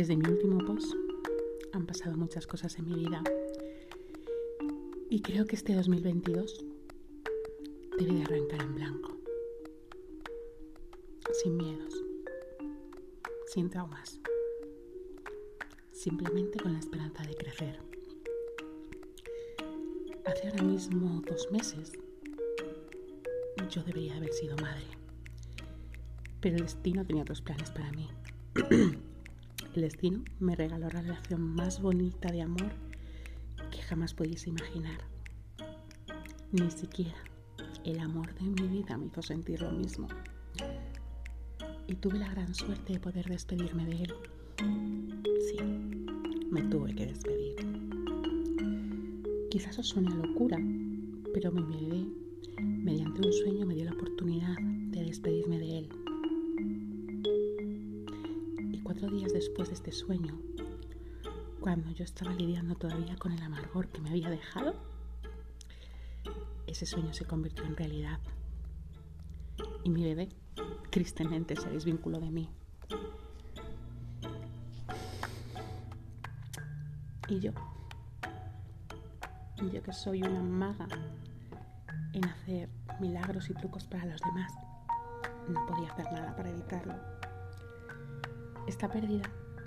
Desde mi último post han pasado muchas cosas en mi vida. Y creo que este 2022 debe de arrancar en blanco, sin miedos, sin traumas, simplemente con la esperanza de crecer. Hace ahora mismo dos meses yo debería haber sido madre, pero el destino tenía otros planes para mí. El destino me regaló la relación más bonita de amor que jamás pudiese imaginar. Ni siquiera el amor de mi vida me hizo sentir lo mismo. Y tuve la gran suerte de poder despedirme de él. Sí, me tuve que despedir. Quizás os suene locura, pero mi bebé, mediante un sueño, este sueño, cuando yo estaba lidiando todavía con el amargor que me había dejado, ese sueño se convirtió en realidad. Y mi bebé, tristemente, se desvinculó de mí. Y yo, yo que soy una maga en hacer milagros y trucos para los demás, no podía hacer nada para evitarlo. Esta pérdida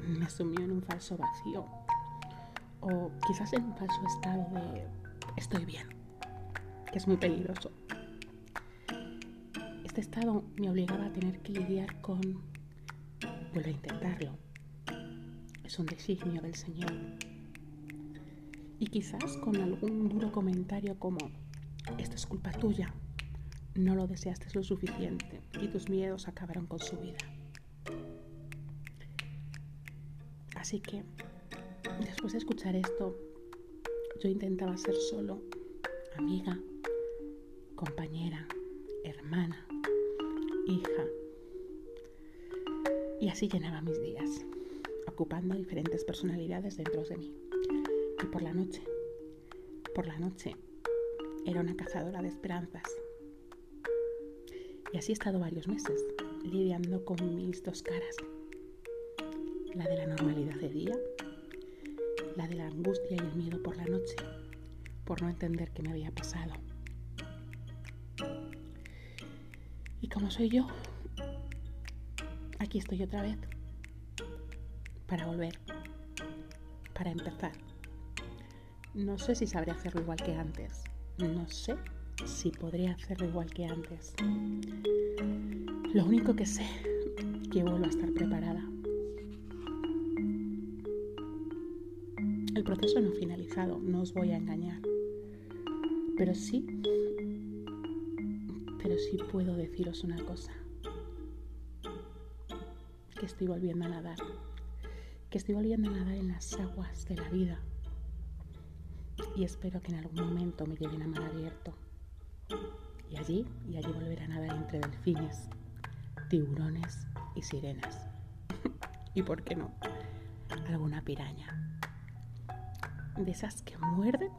me sumió en un falso vacío o quizás en un falso estado de estoy bien, que es muy peligroso. Este estado me obligaba a tener que lidiar con vuelvo a intentarlo. Es un designio del Señor. Y quizás con algún duro comentario como esto es culpa tuya, no lo deseaste lo suficiente y tus miedos acabaron con su vida. Así que, después de escuchar esto, yo intentaba ser solo amiga, compañera, hermana, hija. Y así llenaba mis días, ocupando diferentes personalidades dentro de mí. Y por la noche, por la noche, era una cazadora de esperanzas. Y así he estado varios meses, lidiando con mis dos caras la de la normalidad de día, la de la angustia y el miedo por la noche, por no entender qué me había pasado. Y como soy yo, aquí estoy otra vez, para volver, para empezar. No sé si sabré hacerlo igual que antes, no sé si podré hacerlo igual que antes. Lo único que sé, que vuelvo a estar preparada El proceso no ha finalizado, no os voy a engañar. Pero sí, pero sí puedo deciros una cosa. Que estoy volviendo a nadar. Que estoy volviendo a nadar en las aguas de la vida. Y espero que en algún momento me lleven a mar abierto. Y allí, y allí volver a nadar entre delfines, tiburones y sirenas. y por qué no, alguna piraña de esas que muerden,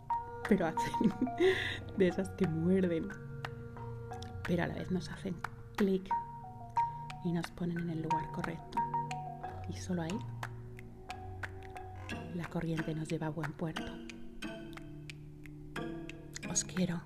pero hacen, de esas que muerden, pero a la vez nos hacen clic y nos ponen en el lugar correcto. Y solo ahí la corriente nos lleva a buen puerto. Os quiero.